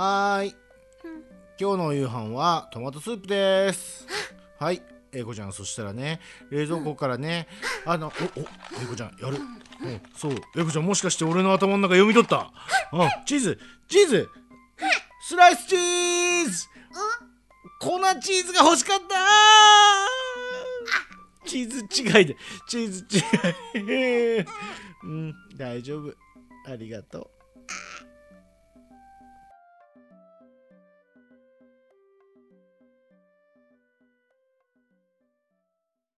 はーい。今日のお夕飯はトマトスープです。はい。英子ちゃんそしたらね冷蔵庫からねあのおお英子ちゃんやる。うんそう。英子ちゃんもしかして俺の頭の中読み取った？うん。チーズ。チーズ。スライスチーズ。粉チーズが欲しかった。チーズ違いで。チーズ違い。うん。大丈夫。ありがとう